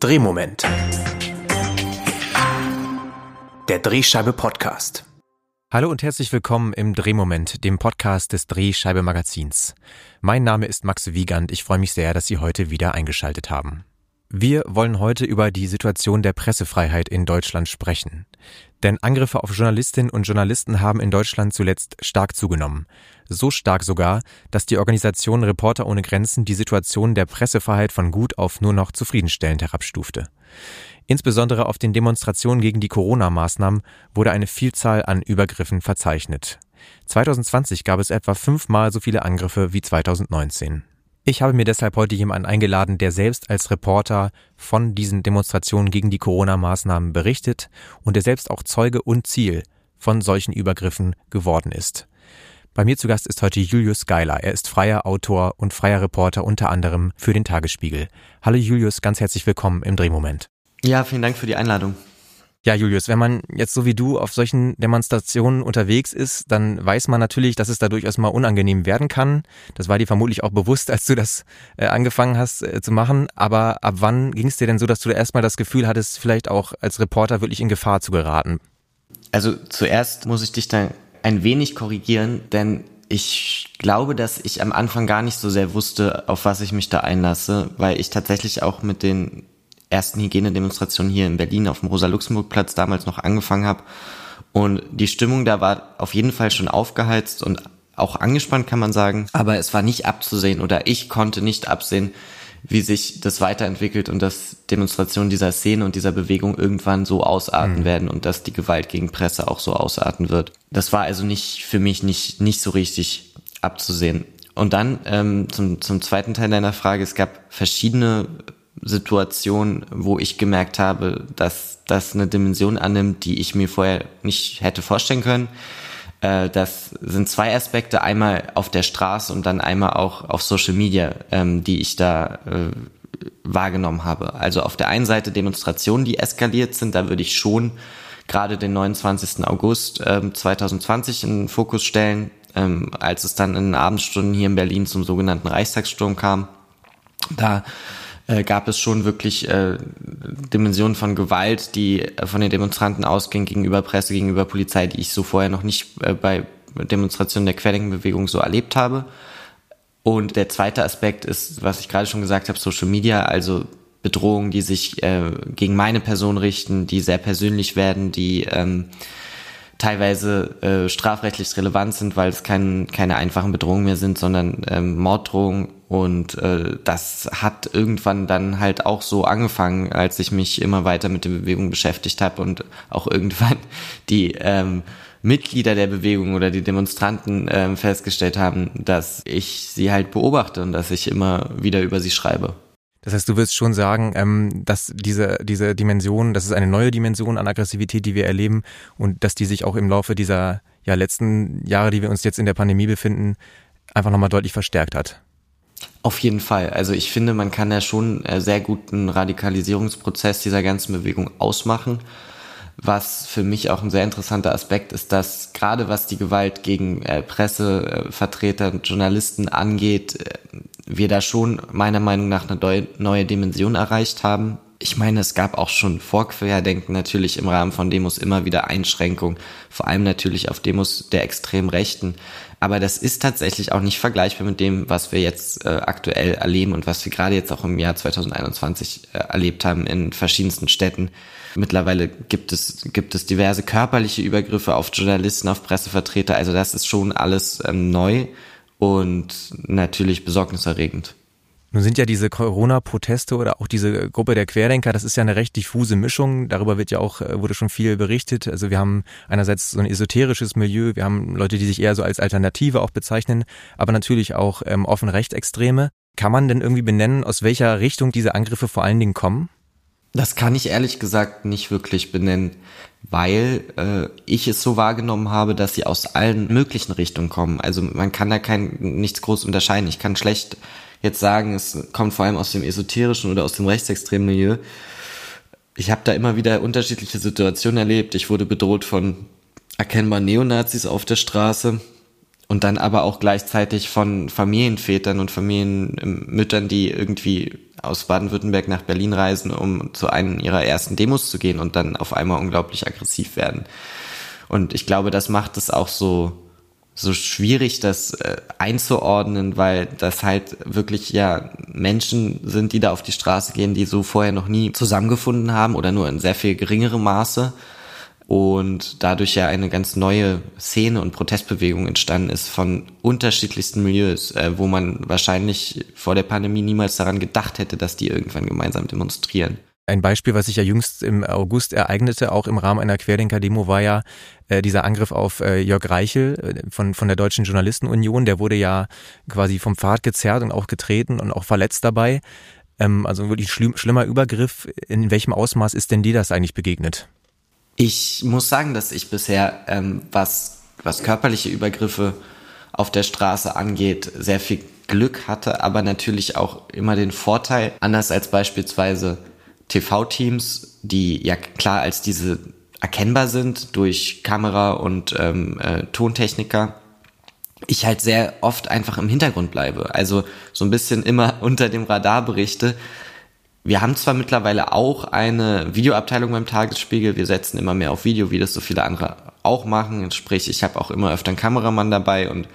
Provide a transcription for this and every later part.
Drehmoment. Der Drehscheibe Podcast. Hallo und herzlich willkommen im Drehmoment, dem Podcast des Drehscheibe Magazins. Mein Name ist Max Wiegand. Ich freue mich sehr, dass Sie heute wieder eingeschaltet haben. Wir wollen heute über die Situation der Pressefreiheit in Deutschland sprechen. Denn Angriffe auf Journalistinnen und Journalisten haben in Deutschland zuletzt stark zugenommen. So stark sogar, dass die Organisation Reporter ohne Grenzen die Situation der Pressefreiheit von gut auf nur noch zufriedenstellend herabstufte. Insbesondere auf den Demonstrationen gegen die Corona-Maßnahmen wurde eine Vielzahl an Übergriffen verzeichnet. 2020 gab es etwa fünfmal so viele Angriffe wie 2019. Ich habe mir deshalb heute jemanden eingeladen, der selbst als Reporter von diesen Demonstrationen gegen die Corona-Maßnahmen berichtet und der selbst auch Zeuge und Ziel von solchen Übergriffen geworden ist. Bei mir zu Gast ist heute Julius Geiler. Er ist freier Autor und freier Reporter unter anderem für den Tagesspiegel. Hallo Julius, ganz herzlich willkommen im Drehmoment. Ja, vielen Dank für die Einladung. Ja, Julius, wenn man jetzt so wie du auf solchen Demonstrationen unterwegs ist, dann weiß man natürlich, dass es da durchaus mal unangenehm werden kann. Das war dir vermutlich auch bewusst, als du das äh, angefangen hast äh, zu machen. Aber ab wann ging es dir denn so, dass du erstmal das Gefühl hattest, vielleicht auch als Reporter wirklich in Gefahr zu geraten? Also zuerst muss ich dich da ein wenig korrigieren, denn ich glaube, dass ich am Anfang gar nicht so sehr wusste, auf was ich mich da einlasse, weil ich tatsächlich auch mit den ersten Hygienedemonstration hier in Berlin auf dem Rosa-Luxemburg-Platz damals noch angefangen habe. Und die Stimmung da war auf jeden Fall schon aufgeheizt und auch angespannt, kann man sagen. Aber es war nicht abzusehen oder ich konnte nicht absehen, wie sich das weiterentwickelt und dass Demonstrationen dieser Szene und dieser Bewegung irgendwann so ausarten mhm. werden und dass die Gewalt gegen Presse auch so ausarten wird. Das war also nicht für mich nicht, nicht so richtig abzusehen. Und dann ähm, zum, zum zweiten Teil deiner Frage, es gab verschiedene Situation, wo ich gemerkt habe, dass das eine Dimension annimmt, die ich mir vorher nicht hätte vorstellen können. Äh, das sind zwei Aspekte, einmal auf der Straße und dann einmal auch auf Social Media, ähm, die ich da äh, wahrgenommen habe. Also auf der einen Seite Demonstrationen, die eskaliert sind, da würde ich schon gerade den 29. August 2020 ähm, in den Fokus stellen, ähm, als es dann in den Abendstunden hier in Berlin zum sogenannten Reichstagssturm kam. Da äh, gab es schon wirklich äh, Dimensionen von Gewalt, die äh, von den Demonstranten ausgingen gegenüber Presse, gegenüber Polizei, die ich so vorher noch nicht äh, bei Demonstrationen der Querdenkenbewegung so erlebt habe. Und der zweite Aspekt ist, was ich gerade schon gesagt habe, Social Media, also Bedrohungen, die sich äh, gegen meine Person richten, die sehr persönlich werden, die ähm, teilweise äh, strafrechtlich relevant sind, weil es kein, keine einfachen Bedrohungen mehr sind, sondern ähm, Morddrohungen. Und äh, das hat irgendwann dann halt auch so angefangen, als ich mich immer weiter mit der Bewegung beschäftigt habe und auch irgendwann die ähm, Mitglieder der Bewegung oder die Demonstranten ähm, festgestellt haben, dass ich sie halt beobachte und dass ich immer wieder über sie schreibe. Das heißt, du wirst schon sagen, ähm, dass diese, diese Dimension, das ist eine neue Dimension an Aggressivität, die wir erleben und dass die sich auch im Laufe dieser ja, letzten Jahre, die wir uns jetzt in der Pandemie befinden, einfach nochmal deutlich verstärkt hat. Auf jeden Fall. Also ich finde, man kann ja schon äh, sehr gut einen Radikalisierungsprozess dieser ganzen Bewegung ausmachen. Was für mich auch ein sehr interessanter Aspekt ist, dass gerade was die Gewalt gegen äh, Pressevertreter und Journalisten angeht, äh, wir da schon meiner Meinung nach eine neue Dimension erreicht haben. Ich meine, es gab auch schon vor Querdenken natürlich im Rahmen von Demos immer wieder Einschränkungen, vor allem natürlich auf Demos der extremen Rechten. Aber das ist tatsächlich auch nicht vergleichbar mit dem, was wir jetzt äh, aktuell erleben und was wir gerade jetzt auch im Jahr 2021 äh, erlebt haben in verschiedensten Städten. Mittlerweile gibt es, gibt es diverse körperliche Übergriffe auf Journalisten, auf Pressevertreter. Also das ist schon alles ähm, neu und natürlich besorgniserregend. Nun sind ja diese Corona-Proteste oder auch diese Gruppe der Querdenker, das ist ja eine recht diffuse Mischung. Darüber wird ja auch, äh, wurde schon viel berichtet. Also wir haben einerseits so ein esoterisches Milieu, wir haben Leute, die sich eher so als Alternative auch bezeichnen, aber natürlich auch ähm, offen Rechtsextreme. Kann man denn irgendwie benennen, aus welcher Richtung diese Angriffe vor allen Dingen kommen? Das kann ich ehrlich gesagt nicht wirklich benennen, weil äh, ich es so wahrgenommen habe, dass sie aus allen möglichen Richtungen kommen. Also man kann da kein nichts groß unterscheiden. Ich kann schlecht jetzt sagen, es kommt vor allem aus dem esoterischen oder aus dem rechtsextremen Milieu. Ich habe da immer wieder unterschiedliche Situationen erlebt. Ich wurde bedroht von erkennbar Neonazis auf der Straße. Und dann aber auch gleichzeitig von Familienvätern und Familienmüttern, die irgendwie aus Baden-Württemberg nach Berlin reisen, um zu einem ihrer ersten Demos zu gehen und dann auf einmal unglaublich aggressiv werden. Und ich glaube, das macht es auch so, so schwierig, das äh, einzuordnen, weil das halt wirklich ja Menschen sind, die da auf die Straße gehen, die so vorher noch nie zusammengefunden haben oder nur in sehr viel geringerem Maße und dadurch ja eine ganz neue Szene und Protestbewegung entstanden ist von unterschiedlichsten Milieus, äh, wo man wahrscheinlich vor der Pandemie niemals daran gedacht hätte, dass die irgendwann gemeinsam demonstrieren. Ein Beispiel, was sich ja jüngst im August ereignete, auch im Rahmen einer Querdenker-Demo, war ja äh, dieser Angriff auf äh, Jörg Reichel äh, von, von der Deutschen Journalistenunion. Der wurde ja quasi vom Pfad gezerrt und auch getreten und auch verletzt dabei. Ähm, also wirklich schlimm, schlimmer Übergriff. In welchem Ausmaß ist denn dir das eigentlich begegnet? Ich muss sagen, dass ich bisher, ähm, was, was körperliche Übergriffe auf der Straße angeht, sehr viel Glück hatte, aber natürlich auch immer den Vorteil, anders als beispielsweise TV-Teams, die ja klar als diese erkennbar sind durch Kamera und ähm, äh, Tontechniker, ich halt sehr oft einfach im Hintergrund bleibe. Also so ein bisschen immer unter dem Radar berichte, wir haben zwar mittlerweile auch eine Videoabteilung beim Tagesspiegel, wir setzen immer mehr auf Video, wie das so viele andere auch machen. Sprich, ich habe auch immer öfter einen Kameramann dabei und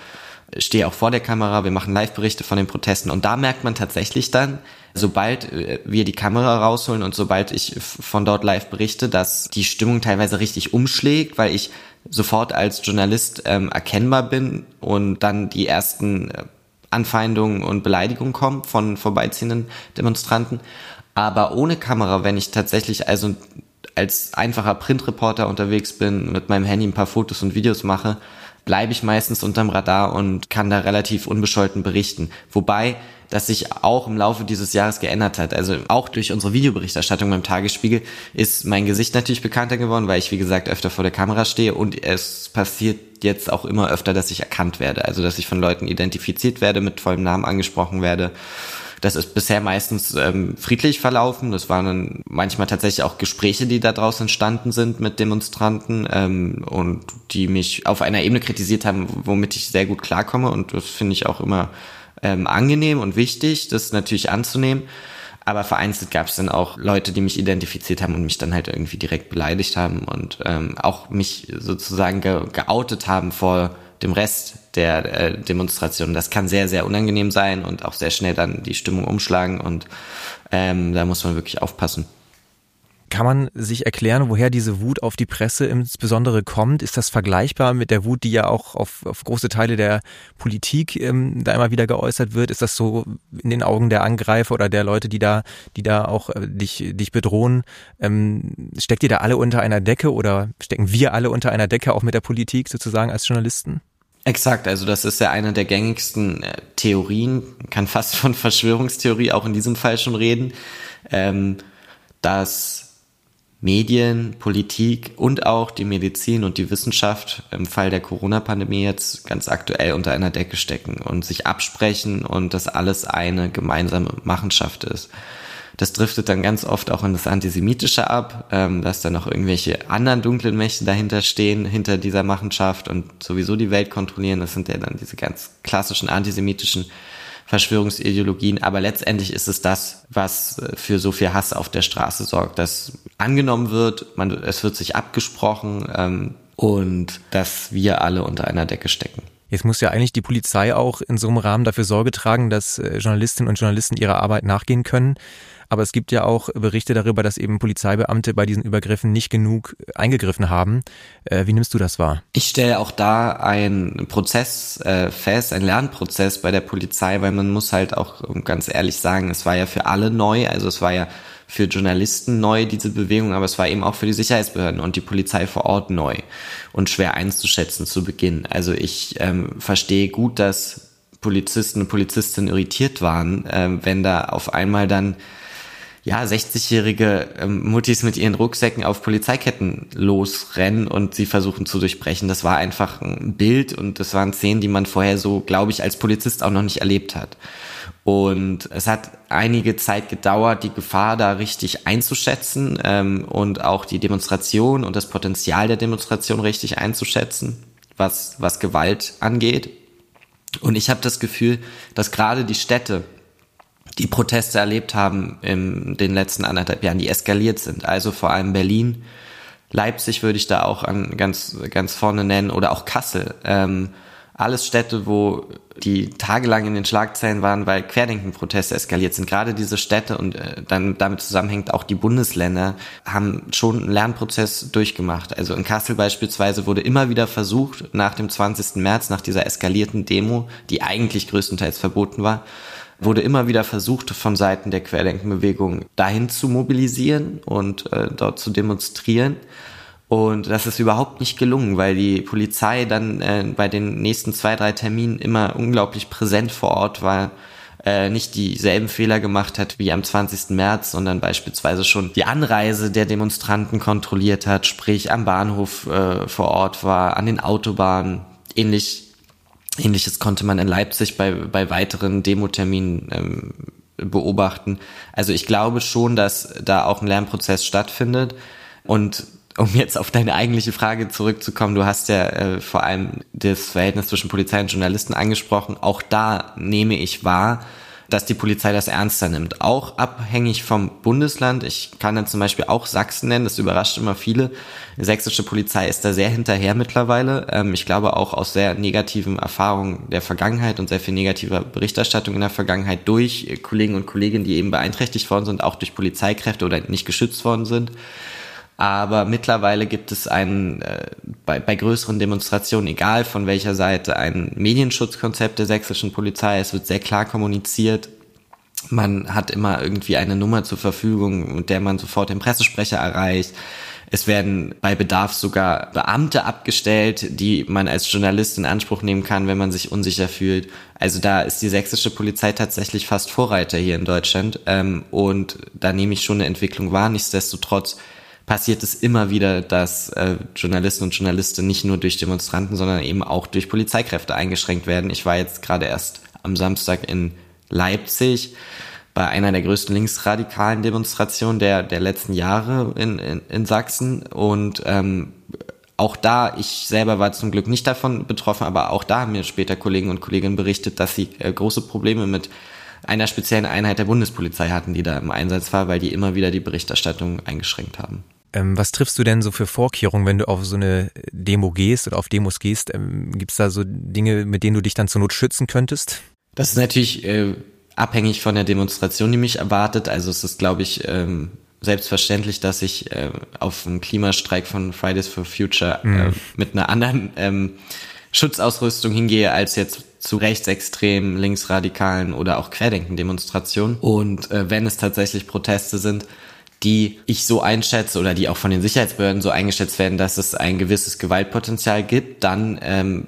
stehe auch vor der Kamera, wir machen Live-Berichte von den Protesten und da merkt man tatsächlich dann, sobald äh, wir die Kamera rausholen und sobald ich von dort live berichte, dass die Stimmung teilweise richtig umschlägt, weil ich sofort als Journalist ähm, erkennbar bin und dann die ersten äh, Anfeindungen und Beleidigungen kommen von vorbeiziehenden Demonstranten. Aber ohne Kamera, wenn ich tatsächlich also als einfacher Printreporter unterwegs bin, mit meinem Handy ein paar Fotos und Videos mache, bleibe ich meistens unterm Radar und kann da relativ unbescholten berichten. Wobei das sich auch im Laufe dieses Jahres geändert hat. Also auch durch unsere Videoberichterstattung beim Tagesspiegel ist mein Gesicht natürlich bekannter geworden, weil ich, wie gesagt, öfter vor der Kamera stehe und es passiert jetzt auch immer öfter, dass ich erkannt werde. Also, dass ich von Leuten identifiziert werde, mit vollem Namen angesprochen werde das ist bisher meistens ähm, friedlich verlaufen. Das waren dann manchmal tatsächlich auch Gespräche, die da draußen entstanden sind mit Demonstranten ähm, und die mich auf einer Ebene kritisiert haben, womit ich sehr gut klarkomme. Und das finde ich auch immer ähm, angenehm und wichtig, das natürlich anzunehmen. Aber vereinzelt gab es dann auch Leute, die mich identifiziert haben und mich dann halt irgendwie direkt beleidigt haben und ähm, auch mich sozusagen ge geoutet haben vor dem Rest der äh, Demonstration. Das kann sehr, sehr unangenehm sein und auch sehr schnell dann die Stimmung umschlagen und ähm, da muss man wirklich aufpassen. Kann man sich erklären, woher diese Wut auf die Presse insbesondere kommt? Ist das vergleichbar mit der Wut, die ja auch auf, auf große Teile der Politik ähm, da immer wieder geäußert wird? Ist das so in den Augen der Angreifer oder der Leute, die da, die da auch äh, dich, dich bedrohen? Ähm, steckt ihr da alle unter einer Decke oder stecken wir alle unter einer Decke auch mit der Politik sozusagen als Journalisten? Exakt, also das ist ja eine der gängigsten äh, Theorien, kann fast von Verschwörungstheorie auch in diesem Fall schon reden, ähm, dass Medien, Politik und auch die Medizin und die Wissenschaft im Fall der Corona-Pandemie jetzt ganz aktuell unter einer Decke stecken und sich absprechen und das alles eine gemeinsame Machenschaft ist. Das driftet dann ganz oft auch in das Antisemitische ab, ähm, dass da noch irgendwelche anderen dunklen Mächte dahinter stehen, hinter dieser Machenschaft und sowieso die Welt kontrollieren. Das sind ja dann diese ganz klassischen antisemitischen Verschwörungsideologien. Aber letztendlich ist es das, was äh, für so viel Hass auf der Straße sorgt, dass angenommen wird, man, es wird sich abgesprochen ähm, und dass wir alle unter einer Decke stecken. Jetzt muss ja eigentlich die Polizei auch in so einem Rahmen dafür Sorge tragen, dass äh, Journalistinnen und Journalisten ihrer Arbeit nachgehen können. Aber es gibt ja auch Berichte darüber, dass eben Polizeibeamte bei diesen Übergriffen nicht genug eingegriffen haben. Äh, wie nimmst du das wahr? Ich stelle auch da einen Prozess äh, fest, einen Lernprozess bei der Polizei, weil man muss halt auch ganz ehrlich sagen, es war ja für alle neu, also es war ja für Journalisten neu, diese Bewegung, aber es war eben auch für die Sicherheitsbehörden und die Polizei vor Ort neu und schwer einzuschätzen zu Beginn. Also ich ähm, verstehe gut, dass Polizisten und Polizistinnen irritiert waren, äh, wenn da auf einmal dann ja, 60-jährige ähm, Muttis mit ihren Rucksäcken auf Polizeiketten losrennen und sie versuchen zu durchbrechen. Das war einfach ein Bild und das waren Szenen, die man vorher so, glaube ich, als Polizist auch noch nicht erlebt hat. Und es hat einige Zeit gedauert, die Gefahr da richtig einzuschätzen ähm, und auch die Demonstration und das Potenzial der Demonstration richtig einzuschätzen, was, was Gewalt angeht. Und ich habe das Gefühl, dass gerade die Städte, die Proteste erlebt haben in den letzten anderthalb Jahren, die eskaliert sind, also vor allem Berlin, Leipzig würde ich da auch an ganz, ganz vorne nennen oder auch Kassel. Ähm, alles Städte, wo die tagelang in den Schlagzeilen waren, weil Querdenkenproteste eskaliert sind. Gerade diese Städte und äh, dann damit zusammenhängt auch die Bundesländer haben schon einen Lernprozess durchgemacht. Also in Kassel beispielsweise wurde immer wieder versucht, nach dem 20. März, nach dieser eskalierten Demo, die eigentlich größtenteils verboten war, wurde immer wieder versucht, von Seiten der Querdenkenbewegung dahin zu mobilisieren und äh, dort zu demonstrieren. Und das ist überhaupt nicht gelungen, weil die Polizei dann äh, bei den nächsten zwei, drei Terminen immer unglaublich präsent vor Ort war, äh, nicht dieselben Fehler gemacht hat wie am 20. März, sondern beispielsweise schon die Anreise der Demonstranten kontrolliert hat, sprich am Bahnhof äh, vor Ort war, an den Autobahnen. Ähnlich, ähnliches konnte man in Leipzig bei, bei weiteren Demoterminen ähm, beobachten. Also ich glaube schon, dass da auch ein Lernprozess stattfindet. Und um jetzt auf deine eigentliche Frage zurückzukommen, du hast ja äh, vor allem das Verhältnis zwischen Polizei und Journalisten angesprochen. Auch da nehme ich wahr, dass die Polizei das ernster nimmt. Auch abhängig vom Bundesland. Ich kann dann zum Beispiel auch Sachsen nennen, das überrascht immer viele. Die sächsische Polizei ist da sehr hinterher mittlerweile. Ähm, ich glaube auch aus sehr negativen Erfahrungen der Vergangenheit und sehr viel negativer Berichterstattung in der Vergangenheit durch Kollegen und Kolleginnen, die eben beeinträchtigt worden sind, auch durch Polizeikräfte oder nicht geschützt worden sind. Aber mittlerweile gibt es einen, äh, bei, bei größeren Demonstrationen, egal von welcher Seite, ein Medienschutzkonzept der sächsischen Polizei. Es wird sehr klar kommuniziert. Man hat immer irgendwie eine Nummer zur Verfügung, mit der man sofort den Pressesprecher erreicht. Es werden bei Bedarf sogar Beamte abgestellt, die man als Journalist in Anspruch nehmen kann, wenn man sich unsicher fühlt. Also da ist die sächsische Polizei tatsächlich fast Vorreiter hier in Deutschland. Ähm, und da nehme ich schon eine Entwicklung wahr. Nichtsdestotrotz passiert es immer wieder, dass äh, Journalisten und Journalisten nicht nur durch Demonstranten, sondern eben auch durch Polizeikräfte eingeschränkt werden. Ich war jetzt gerade erst am Samstag in Leipzig bei einer der größten linksradikalen Demonstrationen der, der letzten Jahre in, in, in Sachsen. Und ähm, auch da, ich selber war zum Glück nicht davon betroffen, aber auch da haben mir später Kollegen und Kolleginnen berichtet, dass sie äh, große Probleme mit einer speziellen Einheit der Bundespolizei hatten, die da im Einsatz war, weil die immer wieder die Berichterstattung eingeschränkt haben. Ähm, was triffst du denn so für Vorkehrungen, wenn du auf so eine Demo gehst oder auf Demos gehst? Ähm, Gibt es da so Dinge, mit denen du dich dann zur Not schützen könntest? Das ist natürlich äh, abhängig von der Demonstration, die mich erwartet. Also es ist, glaube ich, ähm, selbstverständlich, dass ich äh, auf einen Klimastreik von Fridays for Future äh, mhm. mit einer anderen ähm, Schutzausrüstung hingehe als jetzt zu rechtsextremen, linksradikalen oder auch Querdenken-Demonstrationen. Und äh, wenn es tatsächlich Proteste sind, die ich so einschätze oder die auch von den Sicherheitsbehörden so eingeschätzt werden, dass es ein gewisses Gewaltpotenzial gibt, dann ähm,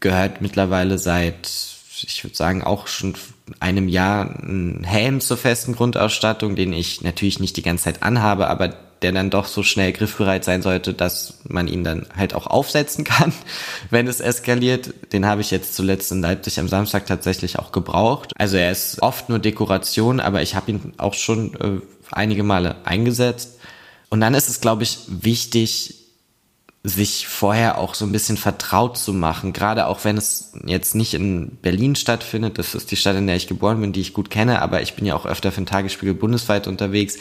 gehört mittlerweile seit, ich würde sagen, auch schon einem Jahr ein Helm zur festen Grundausstattung, den ich natürlich nicht die ganze Zeit anhabe, aber der dann doch so schnell griffbereit sein sollte, dass man ihn dann halt auch aufsetzen kann, wenn es eskaliert. Den habe ich jetzt zuletzt in Leipzig am Samstag tatsächlich auch gebraucht. Also er ist oft nur Dekoration, aber ich habe ihn auch schon äh, einige Male eingesetzt. Und dann ist es, glaube ich, wichtig, sich vorher auch so ein bisschen vertraut zu machen, gerade auch wenn es jetzt nicht in Berlin stattfindet, das ist die Stadt, in der ich geboren bin, die ich gut kenne, aber ich bin ja auch öfter für den Tagesspiegel bundesweit unterwegs,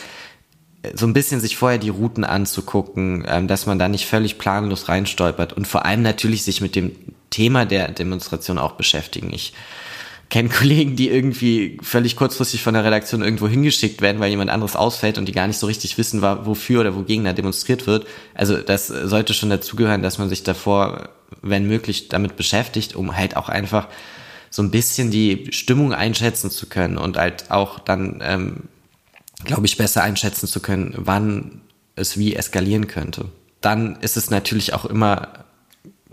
so ein bisschen sich vorher die Routen anzugucken, ähm, dass man da nicht völlig planlos reinstolpert und vor allem natürlich sich mit dem Thema der Demonstration auch beschäftigen. Ich kenne Kollegen, die irgendwie völlig kurzfristig von der Redaktion irgendwo hingeschickt werden, weil jemand anderes ausfällt und die gar nicht so richtig wissen, wofür oder wogegen da demonstriert wird. Also das sollte schon dazugehören, dass man sich davor, wenn möglich, damit beschäftigt, um halt auch einfach so ein bisschen die Stimmung einschätzen zu können und halt auch dann, ähm, glaube ich, besser einschätzen zu können, wann es wie eskalieren könnte. Dann ist es natürlich auch immer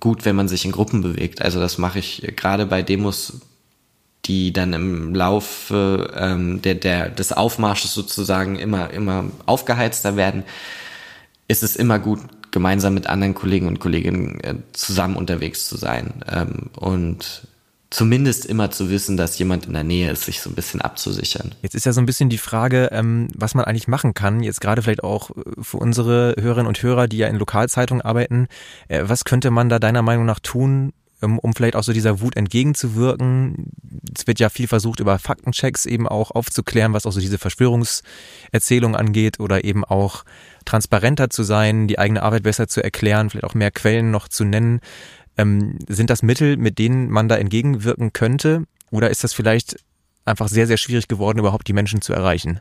gut, wenn man sich in Gruppen bewegt. Also das mache ich gerade bei Demos die dann im Laufe ähm, der, der, des Aufmarsches sozusagen immer, immer aufgeheizter werden, ist es immer gut, gemeinsam mit anderen Kollegen und Kolleginnen äh, zusammen unterwegs zu sein ähm, und zumindest immer zu wissen, dass jemand in der Nähe ist, sich so ein bisschen abzusichern. Jetzt ist ja so ein bisschen die Frage, ähm, was man eigentlich machen kann, jetzt gerade vielleicht auch äh, für unsere Hörerinnen und Hörer, die ja in Lokalzeitungen arbeiten. Äh, was könnte man da deiner Meinung nach tun, um vielleicht auch so dieser Wut entgegenzuwirken. Es wird ja viel versucht, über Faktenchecks eben auch aufzuklären, was auch so diese Verschwörungserzählung angeht oder eben auch transparenter zu sein, die eigene Arbeit besser zu erklären, vielleicht auch mehr Quellen noch zu nennen. Ähm, sind das Mittel, mit denen man da entgegenwirken könnte? Oder ist das vielleicht einfach sehr, sehr schwierig geworden, überhaupt die Menschen zu erreichen?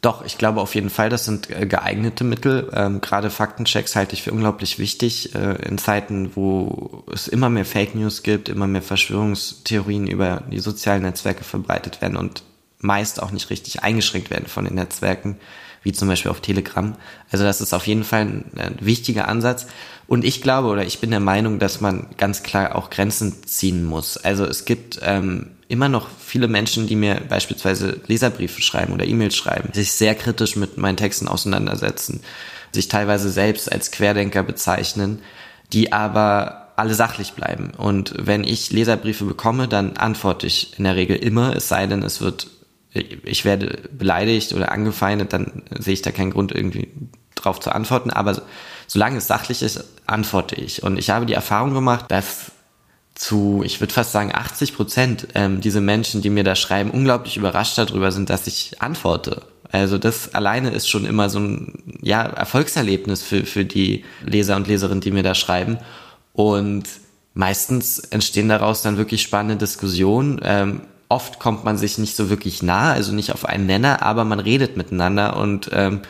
Doch, ich glaube auf jeden Fall, das sind äh, geeignete Mittel. Ähm, Gerade Faktenchecks halte ich für unglaublich wichtig äh, in Zeiten, wo es immer mehr Fake News gibt, immer mehr Verschwörungstheorien über die sozialen Netzwerke verbreitet werden und meist auch nicht richtig eingeschränkt werden von den Netzwerken, wie zum Beispiel auf Telegram. Also das ist auf jeden Fall ein, ein wichtiger Ansatz. Und ich glaube oder ich bin der Meinung, dass man ganz klar auch Grenzen ziehen muss. Also es gibt ähm, immer noch viele Menschen, die mir beispielsweise Leserbriefe schreiben oder E-Mails schreiben, sich sehr kritisch mit meinen Texten auseinandersetzen, sich teilweise selbst als Querdenker bezeichnen, die aber alle sachlich bleiben. Und wenn ich Leserbriefe bekomme, dann antworte ich in der Regel immer, es sei denn, es wird, ich werde beleidigt oder angefeindet, dann sehe ich da keinen Grund irgendwie drauf zu antworten. Aber solange es sachlich ist, antworte ich. Und ich habe die Erfahrung gemacht, dass zu, ich würde fast sagen, 80 Prozent ähm, diese Menschen, die mir da schreiben, unglaublich überrascht darüber sind, dass ich antworte. Also das alleine ist schon immer so ein ja, Erfolgserlebnis für, für die Leser und Leserinnen, die mir da schreiben. Und meistens entstehen daraus dann wirklich spannende Diskussionen. Ähm, oft kommt man sich nicht so wirklich nah, also nicht auf einen Nenner, aber man redet miteinander und ähm,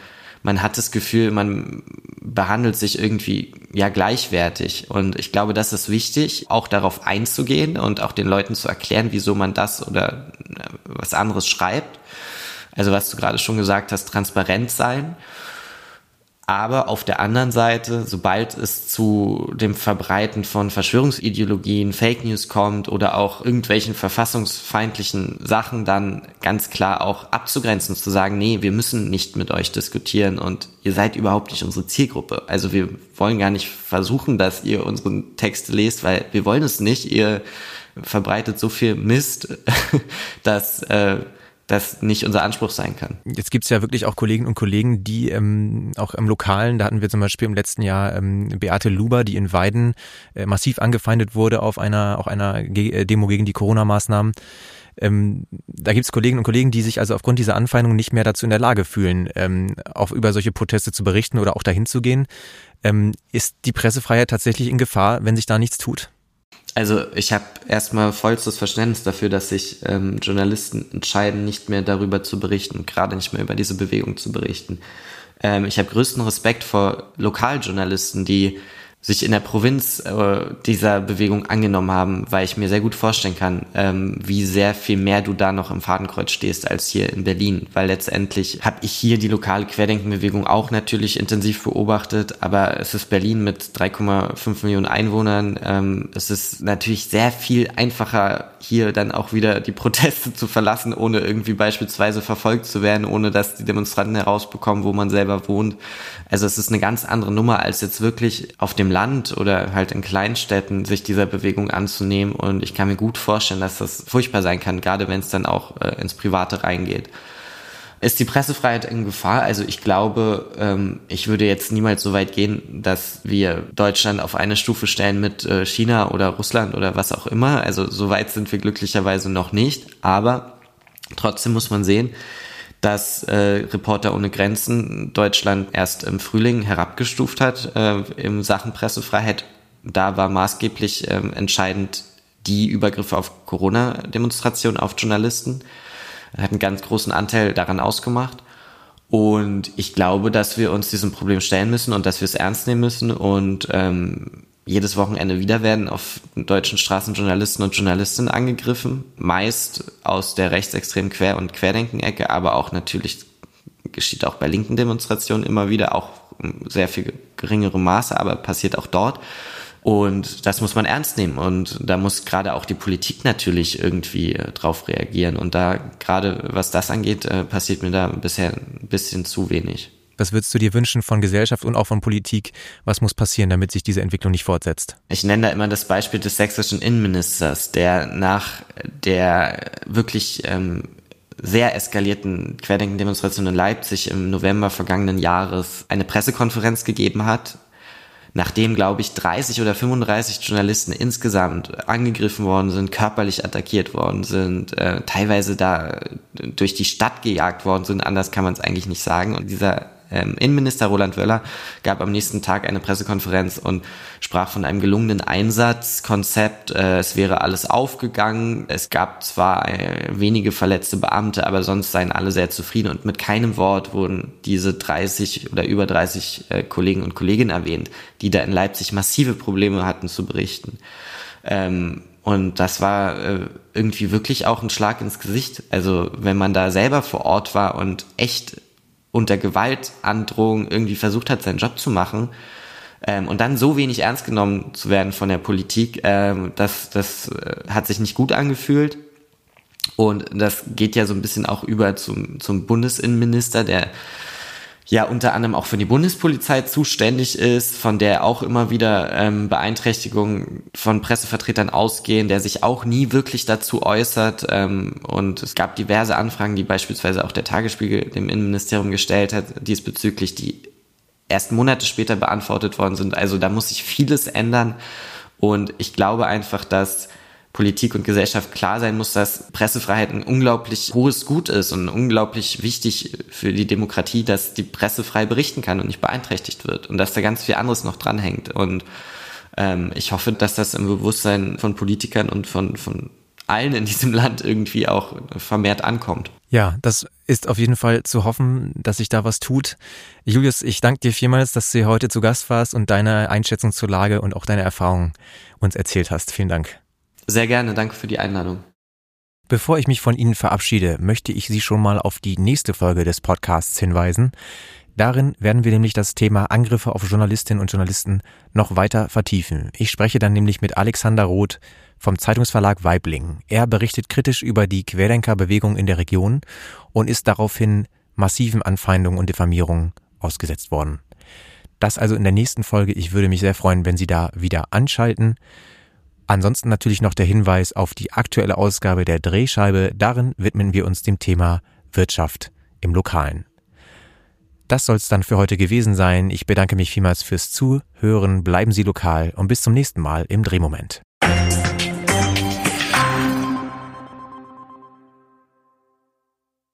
man hat das Gefühl, man behandelt sich irgendwie ja gleichwertig. Und ich glaube, das ist wichtig, auch darauf einzugehen und auch den Leuten zu erklären, wieso man das oder äh, was anderes schreibt. Also was du gerade schon gesagt hast, transparent sein. Aber auf der anderen Seite, sobald es zu dem Verbreiten von Verschwörungsideologien, Fake News kommt oder auch irgendwelchen verfassungsfeindlichen Sachen, dann ganz klar auch abzugrenzen, zu sagen, nee, wir müssen nicht mit euch diskutieren und ihr seid überhaupt nicht unsere Zielgruppe. Also wir wollen gar nicht versuchen, dass ihr unseren Text lest, weil wir wollen es nicht. Ihr verbreitet so viel Mist, dass äh, das nicht unser Anspruch sein kann. Jetzt gibt's ja wirklich auch Kolleginnen und Kollegen, die ähm, auch im Lokalen, da hatten wir zum Beispiel im letzten Jahr ähm, Beate Luber, die in Weiden äh, massiv angefeindet wurde auf einer, auch einer Ge äh, Demo gegen die Corona-Maßnahmen. Ähm, da gibt's Kolleginnen und Kollegen, die sich also aufgrund dieser Anfeindung nicht mehr dazu in der Lage fühlen, ähm, auch über solche Proteste zu berichten oder auch dahin zu gehen. Ähm, ist die Pressefreiheit tatsächlich in Gefahr, wenn sich da nichts tut? Also ich habe erstmal vollstes Verständnis dafür, dass sich ähm, Journalisten entscheiden, nicht mehr darüber zu berichten, gerade nicht mehr über diese Bewegung zu berichten. Ähm, ich habe größten Respekt vor Lokaljournalisten, die sich in der Provinz äh, dieser Bewegung angenommen haben, weil ich mir sehr gut vorstellen kann, ähm, wie sehr viel mehr du da noch im Fadenkreuz stehst als hier in Berlin, weil letztendlich habe ich hier die lokale Querdenkenbewegung auch natürlich intensiv beobachtet, aber es ist Berlin mit 3,5 Millionen Einwohnern, ähm, es ist natürlich sehr viel einfacher hier dann auch wieder die Proteste zu verlassen, ohne irgendwie beispielsweise verfolgt zu werden, ohne dass die Demonstranten herausbekommen, wo man selber wohnt. Also es ist eine ganz andere Nummer, als jetzt wirklich auf dem Land oder halt in Kleinstädten sich dieser Bewegung anzunehmen. Und ich kann mir gut vorstellen, dass das furchtbar sein kann, gerade wenn es dann auch äh, ins Private reingeht. Ist die Pressefreiheit in Gefahr? Also ich glaube, ähm, ich würde jetzt niemals so weit gehen, dass wir Deutschland auf eine Stufe stellen mit äh, China oder Russland oder was auch immer. Also so weit sind wir glücklicherweise noch nicht. Aber trotzdem muss man sehen, dass äh, Reporter ohne Grenzen Deutschland erst im Frühling herabgestuft hat äh, in Sachen Pressefreiheit. Da war maßgeblich äh, entscheidend die Übergriffe auf Corona-Demonstrationen auf Journalisten. Hat einen ganz großen Anteil daran ausgemacht. Und ich glaube, dass wir uns diesem Problem stellen müssen und dass wir es ernst nehmen müssen. Und ähm, jedes Wochenende wieder werden auf deutschen Straßen Journalisten und Journalistinnen angegriffen, meist aus der rechtsextremen Quer- und Querdenken-Ecke, aber auch natürlich geschieht auch bei linken Demonstrationen immer wieder, auch sehr viel geringere Maße, aber passiert auch dort. Und das muss man ernst nehmen. Und da muss gerade auch die Politik natürlich irgendwie äh, drauf reagieren. Und da, gerade was das angeht, äh, passiert mir da bisher ein bisschen zu wenig. Was würdest du dir wünschen von Gesellschaft und auch von Politik? Was muss passieren, damit sich diese Entwicklung nicht fortsetzt? Ich nenne da immer das Beispiel des sächsischen Innenministers, der nach der wirklich ähm, sehr eskalierten Querdenken-Demonstration in Leipzig im November vergangenen Jahres eine Pressekonferenz gegeben hat, nachdem, glaube ich, 30 oder 35 Journalisten insgesamt angegriffen worden sind, körperlich attackiert worden sind, äh, teilweise da durch die Stadt gejagt worden sind, anders kann man es eigentlich nicht sagen. Und dieser ähm, Innenminister Roland Wöller gab am nächsten Tag eine Pressekonferenz und sprach von einem gelungenen Einsatzkonzept. Äh, es wäre alles aufgegangen. Es gab zwar äh, wenige verletzte Beamte, aber sonst seien alle sehr zufrieden und mit keinem Wort wurden diese 30 oder über 30 äh, Kollegen und Kolleginnen erwähnt, die da in Leipzig massive Probleme hatten zu berichten. Ähm, und das war äh, irgendwie wirklich auch ein Schlag ins Gesicht. Also wenn man da selber vor Ort war und echt unter Gewaltandrohung irgendwie versucht hat, seinen Job zu machen ähm, und dann so wenig ernst genommen zu werden von der Politik, ähm, das, das äh, hat sich nicht gut angefühlt. Und das geht ja so ein bisschen auch über zum, zum Bundesinnenminister, der ja unter anderem auch für die Bundespolizei zuständig ist, von der auch immer wieder ähm, Beeinträchtigungen von Pressevertretern ausgehen, der sich auch nie wirklich dazu äußert. Ähm, und es gab diverse Anfragen, die beispielsweise auch der Tagesspiegel dem Innenministerium gestellt hat, diesbezüglich, die erst Monate später beantwortet worden sind. Also da muss sich vieles ändern. Und ich glaube einfach, dass Politik und Gesellschaft klar sein muss, dass Pressefreiheit ein unglaublich hohes Gut ist und unglaublich wichtig für die Demokratie, dass die Presse frei berichten kann und nicht beeinträchtigt wird und dass da ganz viel anderes noch dranhängt. Und ähm, ich hoffe, dass das im Bewusstsein von Politikern und von, von allen in diesem Land irgendwie auch vermehrt ankommt. Ja, das ist auf jeden Fall zu hoffen, dass sich da was tut. Julius, ich danke dir vielmals, dass du heute zu Gast warst und deine Einschätzung zur Lage und auch deine Erfahrungen uns erzählt hast. Vielen Dank. Sehr gerne, danke für die Einladung. Bevor ich mich von Ihnen verabschiede, möchte ich Sie schon mal auf die nächste Folge des Podcasts hinweisen. Darin werden wir nämlich das Thema Angriffe auf Journalistinnen und Journalisten noch weiter vertiefen. Ich spreche dann nämlich mit Alexander Roth vom Zeitungsverlag Weibling. Er berichtet kritisch über die Querdenkerbewegung in der Region und ist daraufhin massiven Anfeindungen und Diffamierungen ausgesetzt worden. Das also in der nächsten Folge. Ich würde mich sehr freuen, wenn Sie da wieder anschalten. Ansonsten natürlich noch der Hinweis auf die aktuelle Ausgabe der Drehscheibe. Darin widmen wir uns dem Thema Wirtschaft im Lokalen. Das soll es dann für heute gewesen sein. Ich bedanke mich vielmals fürs Zuhören. Bleiben Sie lokal und bis zum nächsten Mal im Drehmoment.